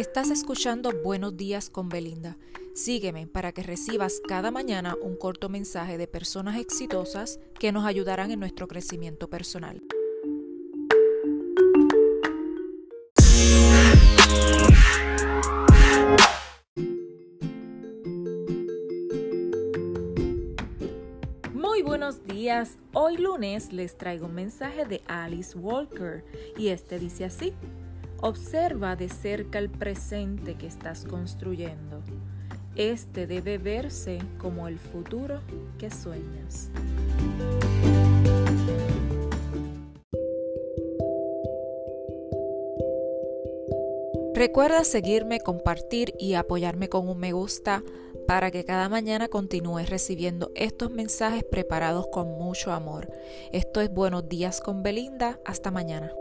Estás escuchando Buenos días con Belinda. Sígueme para que recibas cada mañana un corto mensaje de personas exitosas que nos ayudarán en nuestro crecimiento personal. Muy buenos días. Hoy lunes les traigo un mensaje de Alice Walker y este dice así. Observa de cerca el presente que estás construyendo. Este debe verse como el futuro que sueñas. Recuerda seguirme, compartir y apoyarme con un me gusta para que cada mañana continúes recibiendo estos mensajes preparados con mucho amor. Esto es Buenos días con Belinda. Hasta mañana.